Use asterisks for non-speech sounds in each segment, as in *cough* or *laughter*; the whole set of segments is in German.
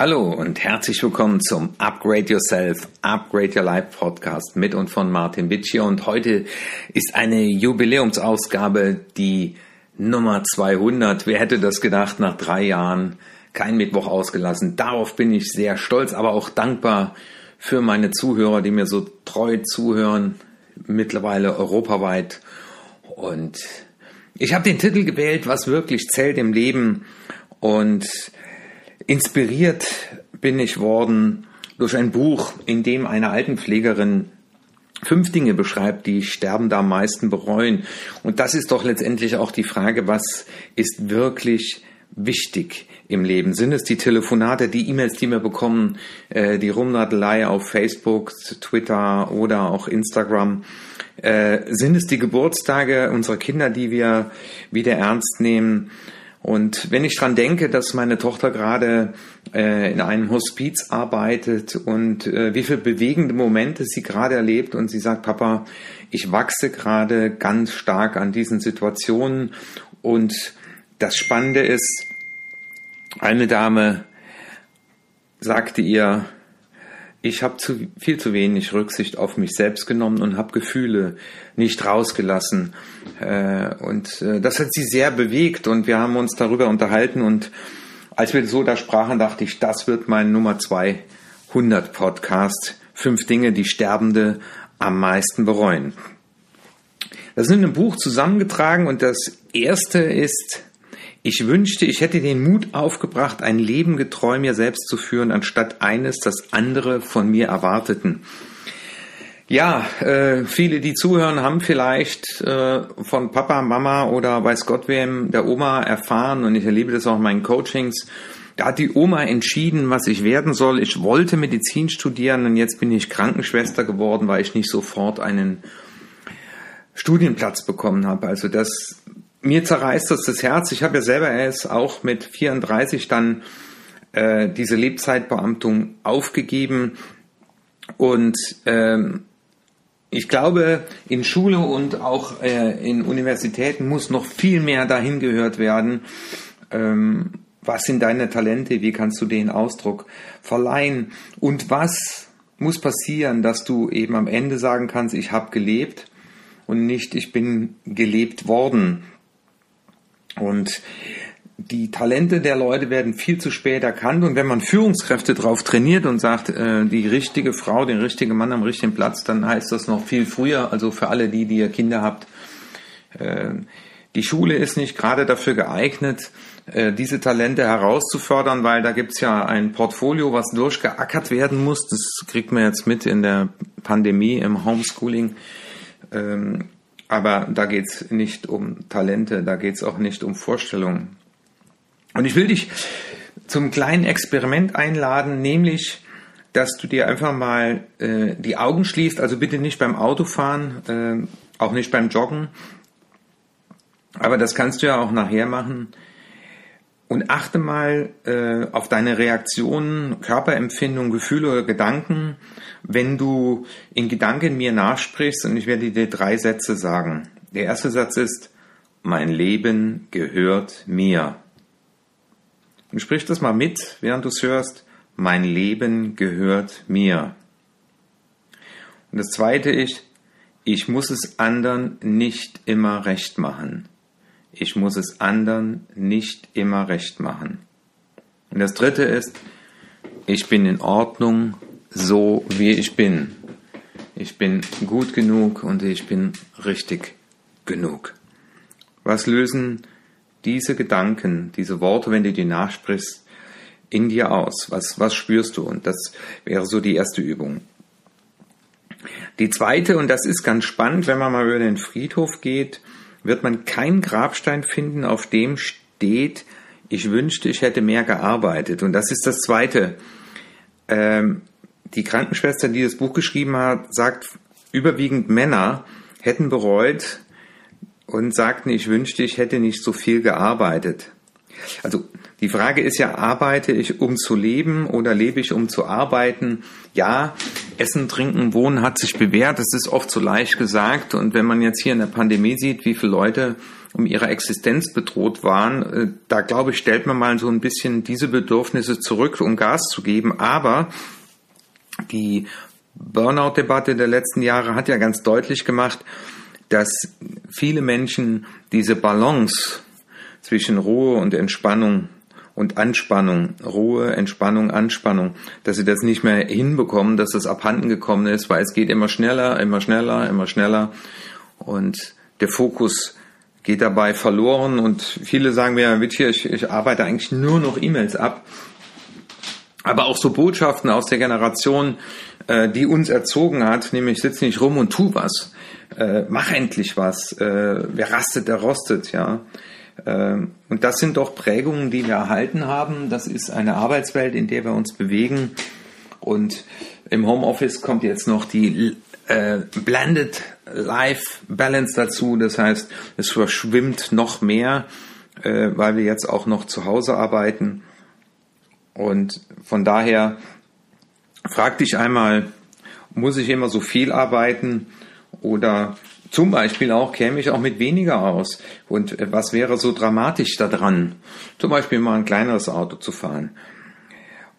Hallo und herzlich willkommen zum Upgrade Yourself, Upgrade Your Life Podcast mit und von Martin Witsch und heute ist eine Jubiläumsausgabe, die Nummer 200. Wer hätte das gedacht nach drei Jahren? Kein Mittwoch ausgelassen. Darauf bin ich sehr stolz, aber auch dankbar für meine Zuhörer, die mir so treu zuhören, mittlerweile europaweit. Und ich habe den Titel gewählt, was wirklich zählt im Leben und Inspiriert bin ich worden durch ein Buch, in dem eine Altenpflegerin fünf Dinge beschreibt, die Sterbende am meisten bereuen. Und das ist doch letztendlich auch die Frage, was ist wirklich wichtig im Leben? Sind es die Telefonate, die E-Mails, die wir bekommen, äh, die Rumnadelei auf Facebook, Twitter oder auch Instagram? Äh, sind es die Geburtstage unserer Kinder, die wir wieder ernst nehmen? Und wenn ich dran denke, dass meine Tochter gerade äh, in einem Hospiz arbeitet und äh, wie viele bewegende Momente sie gerade erlebt und sie sagt, Papa, ich wachse gerade ganz stark an diesen Situationen. Und das Spannende ist, eine Dame sagte ihr, ich habe zu, viel zu wenig Rücksicht auf mich selbst genommen und habe Gefühle nicht rausgelassen. Äh, und äh, das hat sie sehr bewegt und wir haben uns darüber unterhalten und als wir so da sprachen, dachte ich, das wird mein Nummer 200 Podcast. Fünf Dinge, die Sterbende am meisten bereuen. Das sind im Buch zusammengetragen und das erste ist ich wünschte, ich hätte den Mut aufgebracht, ein Leben getreu mir selbst zu führen, anstatt eines, das andere von mir erwarteten. Ja, äh, viele, die zuhören, haben vielleicht äh, von Papa, Mama oder weiß Gott wem der Oma erfahren und ich erlebe das auch in meinen Coachings. Da hat die Oma entschieden, was ich werden soll. Ich wollte Medizin studieren und jetzt bin ich Krankenschwester geworden, weil ich nicht sofort einen Studienplatz bekommen habe. Also das mir zerreißt das das Herz. Ich habe ja selber erst auch mit 34 dann äh, diese Lebzeitbeamtung aufgegeben und ähm, ich glaube, in Schule und auch äh, in Universitäten muss noch viel mehr dahin gehört werden. Ähm, was sind deine Talente? Wie kannst du den Ausdruck verleihen? Und was muss passieren, dass du eben am Ende sagen kannst, ich habe gelebt und nicht, ich bin gelebt worden. Und die Talente der Leute werden viel zu spät erkannt und wenn man Führungskräfte drauf trainiert und sagt, äh, die richtige Frau, den richtigen Mann am richtigen Platz, dann heißt das noch viel früher, also für alle die, die ihr Kinder habt. Äh, die Schule ist nicht gerade dafür geeignet, äh, diese Talente herauszufördern, weil da gibt's ja ein Portfolio, was durchgeackert werden muss. Das kriegt man jetzt mit in der Pandemie, im Homeschooling. Ähm, aber da geht's nicht um Talente, da geht's auch nicht um Vorstellungen. Und ich will dich zum kleinen Experiment einladen, nämlich, dass du dir einfach mal äh, die Augen schließt, also bitte nicht beim Autofahren, äh, auch nicht beim Joggen, aber das kannst du ja auch nachher machen. Und achte mal äh, auf deine Reaktionen, Körperempfindung, Gefühle oder Gedanken, wenn du in Gedanken mir nachsprichst und ich werde dir drei Sätze sagen. Der erste Satz ist, mein Leben gehört mir. Und sprich das mal mit, während du es hörst. Mein Leben gehört mir. Und das zweite ist, ich muss es anderen nicht immer recht machen ich muss es anderen nicht immer recht machen. Und das dritte ist, ich bin in Ordnung, so wie ich bin. Ich bin gut genug und ich bin richtig genug. Was lösen diese Gedanken, diese Worte, wenn du die nachsprichst, in dir aus? Was, was spürst du? Und das wäre so die erste Übung. Die zweite, und das ist ganz spannend, wenn man mal über den Friedhof geht, wird man keinen Grabstein finden, auf dem steht, ich wünschte, ich hätte mehr gearbeitet. Und das ist das Zweite. Ähm, die Krankenschwester, die das Buch geschrieben hat, sagt, überwiegend Männer hätten bereut und sagten, ich wünschte, ich hätte nicht so viel gearbeitet. Also Die Frage ist ja, arbeite ich, um zu leben oder lebe ich, um zu arbeiten? Ja, Essen, Trinken, Wohnen hat sich bewährt. Das ist oft so leicht gesagt. Und wenn man jetzt hier in der Pandemie sieht, wie viele Leute um ihre Existenz bedroht waren, äh, da glaube ich, stellt man mal so ein bisschen diese Bedürfnisse zurück, um Gas zu geben. Aber die Burnout-Debatte der letzten Jahre hat ja ganz deutlich gemacht, dass viele Menschen diese Balance zwischen Ruhe und Entspannung und Anspannung, Ruhe, Entspannung, Anspannung, dass sie das nicht mehr hinbekommen, dass das abhanden gekommen ist, weil es geht immer schneller, immer schneller, immer schneller und der Fokus geht dabei verloren und viele sagen mir, Wittier, ich, ich arbeite eigentlich nur noch E-Mails ab. Aber auch so Botschaften aus der Generation, äh, die uns erzogen hat, nämlich sitz nicht rum und tu was, äh, mach endlich was, äh, wer rastet, der rostet, ja. Ähm, und das sind doch Prägungen, die wir erhalten haben. Das ist eine Arbeitswelt, in der wir uns bewegen. Und im Homeoffice kommt jetzt noch die äh, Blended Life Balance dazu. Das heißt, es verschwimmt noch mehr, äh, weil wir jetzt auch noch zu Hause arbeiten. Und von daher frag dich einmal, muss ich immer so viel arbeiten oder zum Beispiel auch käme ich auch mit weniger aus. Und äh, was wäre so dramatisch daran? Zum Beispiel mal ein kleineres Auto zu fahren.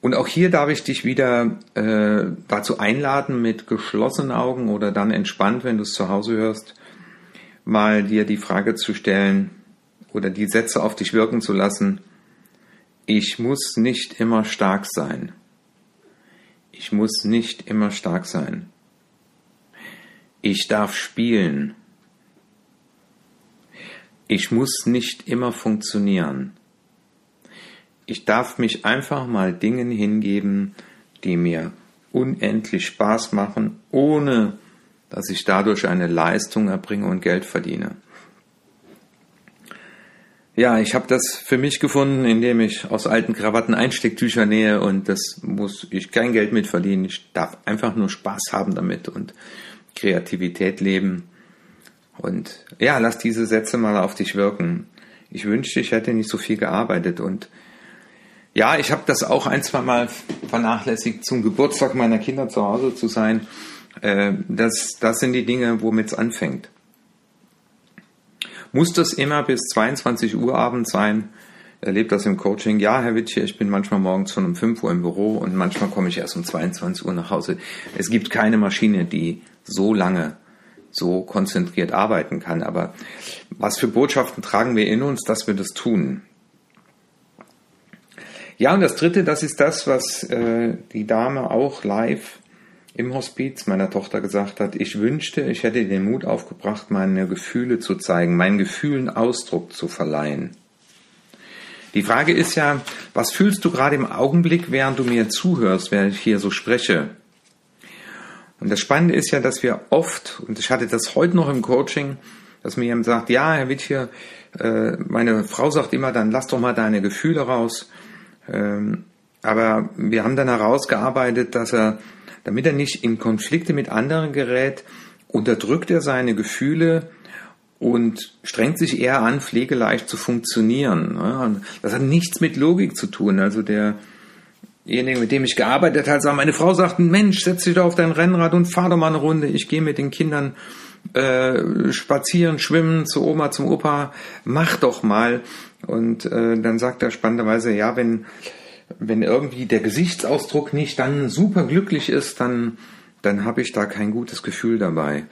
Und auch hier darf ich dich wieder äh, dazu einladen, mit geschlossenen Augen oder dann entspannt, wenn du es zu Hause hörst, mal dir die Frage zu stellen oder die Sätze auf dich wirken zu lassen. Ich muss nicht immer stark sein. Ich muss nicht immer stark sein. Ich darf spielen. Ich muss nicht immer funktionieren. Ich darf mich einfach mal Dingen hingeben, die mir unendlich Spaß machen, ohne dass ich dadurch eine Leistung erbringe und Geld verdiene. Ja, ich habe das für mich gefunden, indem ich aus alten Krawatten Einstecktücher nähe und das muss ich kein Geld mit verdienen. Ich darf einfach nur Spaß haben damit und Kreativität leben. Und ja, lass diese Sätze mal auf dich wirken. Ich wünschte, ich hätte nicht so viel gearbeitet und ja, ich habe das auch ein, zwei Mal vernachlässigt, zum Geburtstag meiner Kinder zu Hause zu sein. Äh, das, das sind die Dinge, womit es anfängt. Muss das immer bis 22 Uhr abends sein? Erlebt das im Coaching? Ja, Herr Wittsche, ich bin manchmal morgens schon um 5 Uhr im Büro und manchmal komme ich erst um 22 Uhr nach Hause. Es gibt keine Maschine, die so lange so konzentriert arbeiten kann. Aber was für Botschaften tragen wir in uns, dass wir das tun? Ja, und das Dritte, das ist das, was äh, die Dame auch live im Hospiz meiner Tochter gesagt hat. Ich wünschte, ich hätte den Mut aufgebracht, meine Gefühle zu zeigen, meinen Gefühlen Ausdruck zu verleihen. Die Frage ist ja, was fühlst du gerade im Augenblick, während du mir zuhörst, während ich hier so spreche? Und das Spannende ist ja, dass wir oft, und ich hatte das heute noch im Coaching, dass mir jemand sagt, ja, Herr Witthier, äh, meine Frau sagt immer, dann lass doch mal deine Gefühle raus. Ähm, aber wir haben dann herausgearbeitet, dass er, damit er nicht in Konflikte mit anderen gerät, unterdrückt er seine Gefühle und strengt sich eher an, pflegeleicht zu funktionieren. Das hat nichts mit Logik zu tun. Also der, derjenige, mit dem ich gearbeitet habe, sagt, meine Frau sagt, Mensch, setz dich doch auf dein Rennrad und fahr doch mal eine Runde. Ich gehe mit den Kindern äh, spazieren, schwimmen, zu Oma, zum Opa, mach doch mal. Und äh, dann sagt er spannenderweise, ja, wenn, wenn irgendwie der Gesichtsausdruck nicht dann super glücklich ist, dann, dann habe ich da kein gutes Gefühl dabei.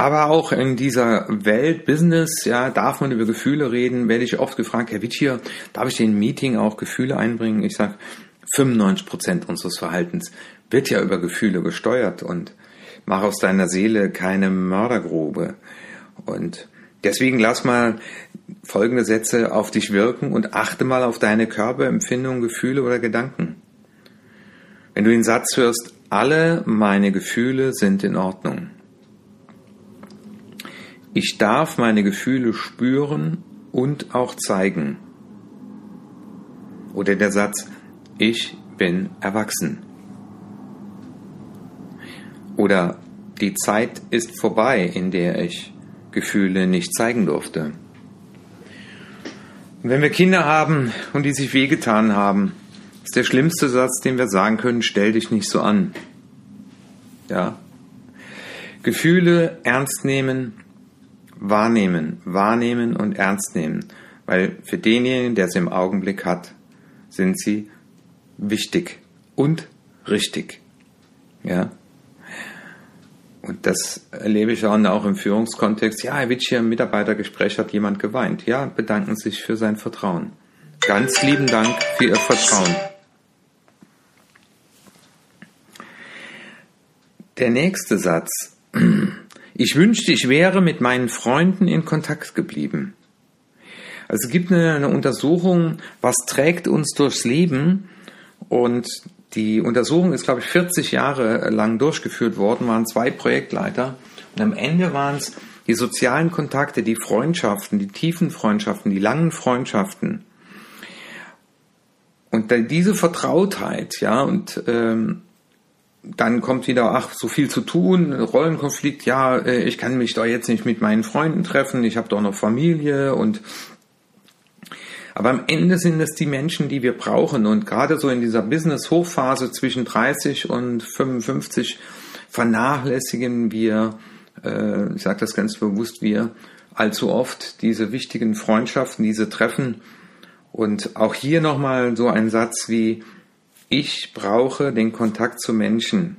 Aber auch in dieser Welt Business, ja, darf man über Gefühle reden, werde ich oft gefragt, Herr Wittier, darf ich in ein Meeting auch Gefühle einbringen? Ich sage, 95 Prozent unseres Verhaltens wird ja über Gefühle gesteuert und mach aus deiner Seele keine Mördergrube. Und deswegen lass mal folgende Sätze auf dich wirken und achte mal auf deine Körperempfindungen, Gefühle oder Gedanken. Wenn du den Satz hörst, alle meine Gefühle sind in Ordnung ich darf meine Gefühle spüren und auch zeigen. Oder der Satz, ich bin erwachsen. Oder die Zeit ist vorbei, in der ich Gefühle nicht zeigen durfte. Und wenn wir Kinder haben und die sich wehgetan haben, ist der schlimmste Satz, den wir sagen können, stell dich nicht so an. Ja. Gefühle ernst nehmen, wahrnehmen, wahrnehmen und ernst nehmen. Weil für denjenigen, der sie im Augenblick hat, sind sie wichtig und richtig. Ja. Und das erlebe ich auch im Führungskontext. Ja, Herr Witsch, hier im Mitarbeitergespräch hat jemand geweint. Ja, bedanken sich für sein Vertrauen. Ganz lieben Dank für Ihr Vertrauen. Der nächste Satz. *clears throat* Ich wünschte, ich wäre mit meinen Freunden in Kontakt geblieben. Also es gibt eine, eine Untersuchung, was trägt uns durchs Leben und die Untersuchung ist, glaube ich, 40 Jahre lang durchgeführt worden, waren zwei Projektleiter. Und am Ende waren es die sozialen Kontakte, die Freundschaften, die tiefen Freundschaften, die langen Freundschaften. Und diese Vertrautheit, ja, und ähm, dann kommt wieder, ach, so viel zu tun, Rollenkonflikt, ja, äh, ich kann mich doch jetzt nicht mit meinen Freunden treffen, ich habe doch noch Familie und aber am Ende sind es die Menschen, die wir brauchen. Und gerade so in dieser Business-Hochphase zwischen 30 und 55 vernachlässigen wir, äh, ich sage das ganz bewusst, wir allzu oft diese wichtigen Freundschaften, diese Treffen. Und auch hier nochmal so ein Satz wie, ich brauche den Kontakt zu Menschen.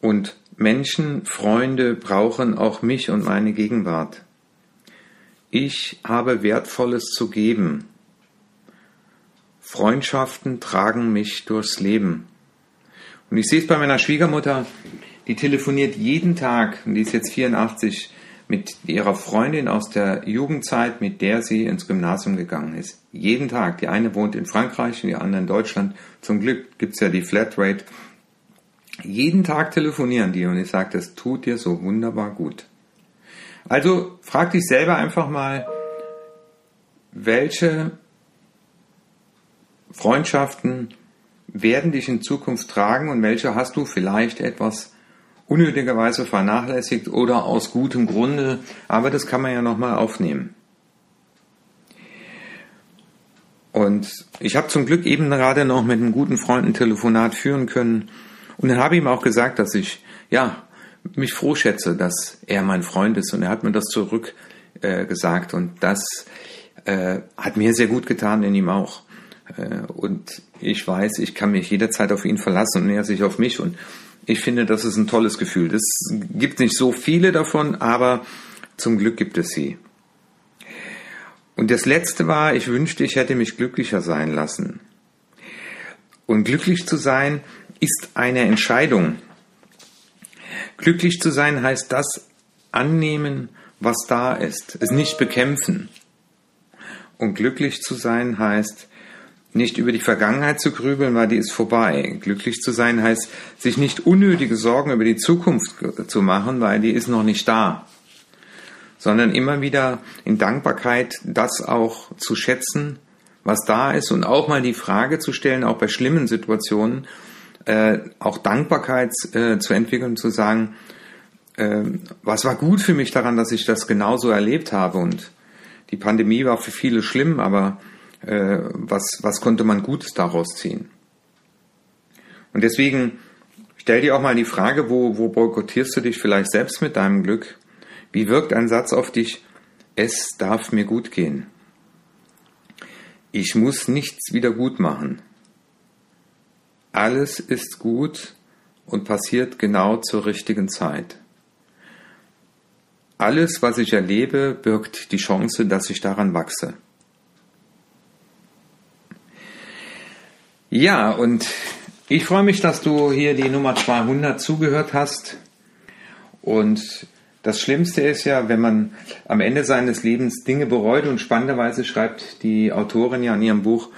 Und Menschen, Freunde brauchen auch mich und meine Gegenwart. Ich habe Wertvolles zu geben. Freundschaften tragen mich durchs Leben. Und ich sehe es bei meiner Schwiegermutter, die telefoniert jeden Tag, und die ist jetzt 84, mit ihrer Freundin aus der Jugendzeit, mit der sie ins Gymnasium gegangen ist. Jeden Tag. Die eine wohnt in Frankreich und die andere in Deutschland. Zum Glück gibt es ja die Flatrate. Jeden Tag telefonieren die und ich sage, das tut dir so wunderbar gut. Also frag dich selber einfach mal, welche Freundschaften werden dich in Zukunft tragen und welche hast du vielleicht etwas unnötigerweise vernachlässigt oder aus gutem Grunde, aber das kann man ja nochmal aufnehmen. Und ich habe zum Glück eben gerade noch mit einem guten Freund ein Telefonat führen können und dann habe ich ihm auch gesagt, dass ich ja mich froh schätze, dass er mein Freund ist und er hat mir das zurück äh, gesagt und das äh, hat mir sehr gut getan, in ihm auch. Äh, und ich weiß, ich kann mich jederzeit auf ihn verlassen und er sich auf mich und ich finde, das ist ein tolles Gefühl. Es gibt nicht so viele davon, aber zum Glück gibt es sie. Und das letzte war, ich wünschte, ich hätte mich glücklicher sein lassen. Und glücklich zu sein ist eine Entscheidung. Glücklich zu sein heißt das annehmen, was da ist, es nicht bekämpfen. Und glücklich zu sein heißt nicht über die Vergangenheit zu grübeln, weil die ist vorbei. Glücklich zu sein heißt, sich nicht unnötige Sorgen über die Zukunft zu machen, weil die ist noch nicht da. Sondern immer wieder in Dankbarkeit das auch zu schätzen, was da ist und auch mal die Frage zu stellen, auch bei schlimmen Situationen, äh, auch Dankbarkeit äh, zu entwickeln, zu sagen, äh, was war gut für mich daran, dass ich das genauso erlebt habe. Und die Pandemie war für viele schlimm, aber äh, was, was konnte man Gutes daraus ziehen? Und deswegen stell dir auch mal die Frage, wo, wo boykottierst du dich vielleicht selbst mit deinem Glück? Wie wirkt ein Satz auf dich? Es darf mir gut gehen. Ich muss nichts wieder gut machen. Alles ist gut und passiert genau zur richtigen Zeit. Alles, was ich erlebe, birgt die Chance, dass ich daran wachse. Ja, und ich freue mich, dass du hier die Nummer 200 zugehört hast. Und das Schlimmste ist ja, wenn man am Ende seines Lebens Dinge bereut und spannenderweise schreibt die Autorin ja in ihrem Buch,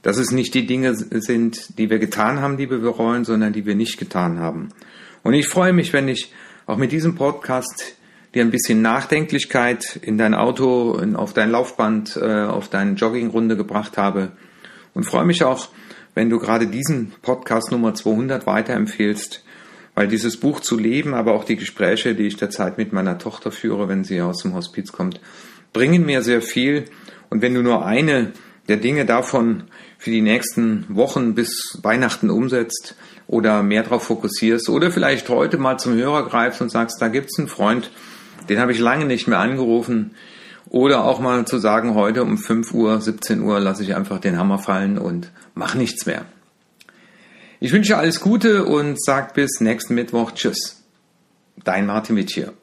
dass es nicht die Dinge sind, die wir getan haben, die wir bereuen, sondern die wir nicht getan haben. Und ich freue mich, wenn ich auch mit diesem Podcast dir ein bisschen Nachdenklichkeit in dein Auto, in, auf dein Laufband, äh, auf deine Joggingrunde gebracht habe. Und freue mich auch, wenn du gerade diesen Podcast Nummer 200 weiterempfehlst, weil dieses Buch zu leben, aber auch die Gespräche, die ich derzeit mit meiner Tochter führe, wenn sie aus dem Hospiz kommt, bringen mir sehr viel Und wenn du nur eine der Dinge davon für die nächsten Wochen bis Weihnachten umsetzt oder mehr darauf fokussierst oder vielleicht heute mal zum Hörer greifst und sagst, da gibt's einen Freund, den habe ich lange nicht mehr angerufen. Oder auch mal zu sagen, heute um 5 Uhr, 17 Uhr lasse ich einfach den Hammer fallen und mach nichts mehr. Ich wünsche alles Gute und sag bis nächsten Mittwoch Tschüss. Dein Martin Witsch hier.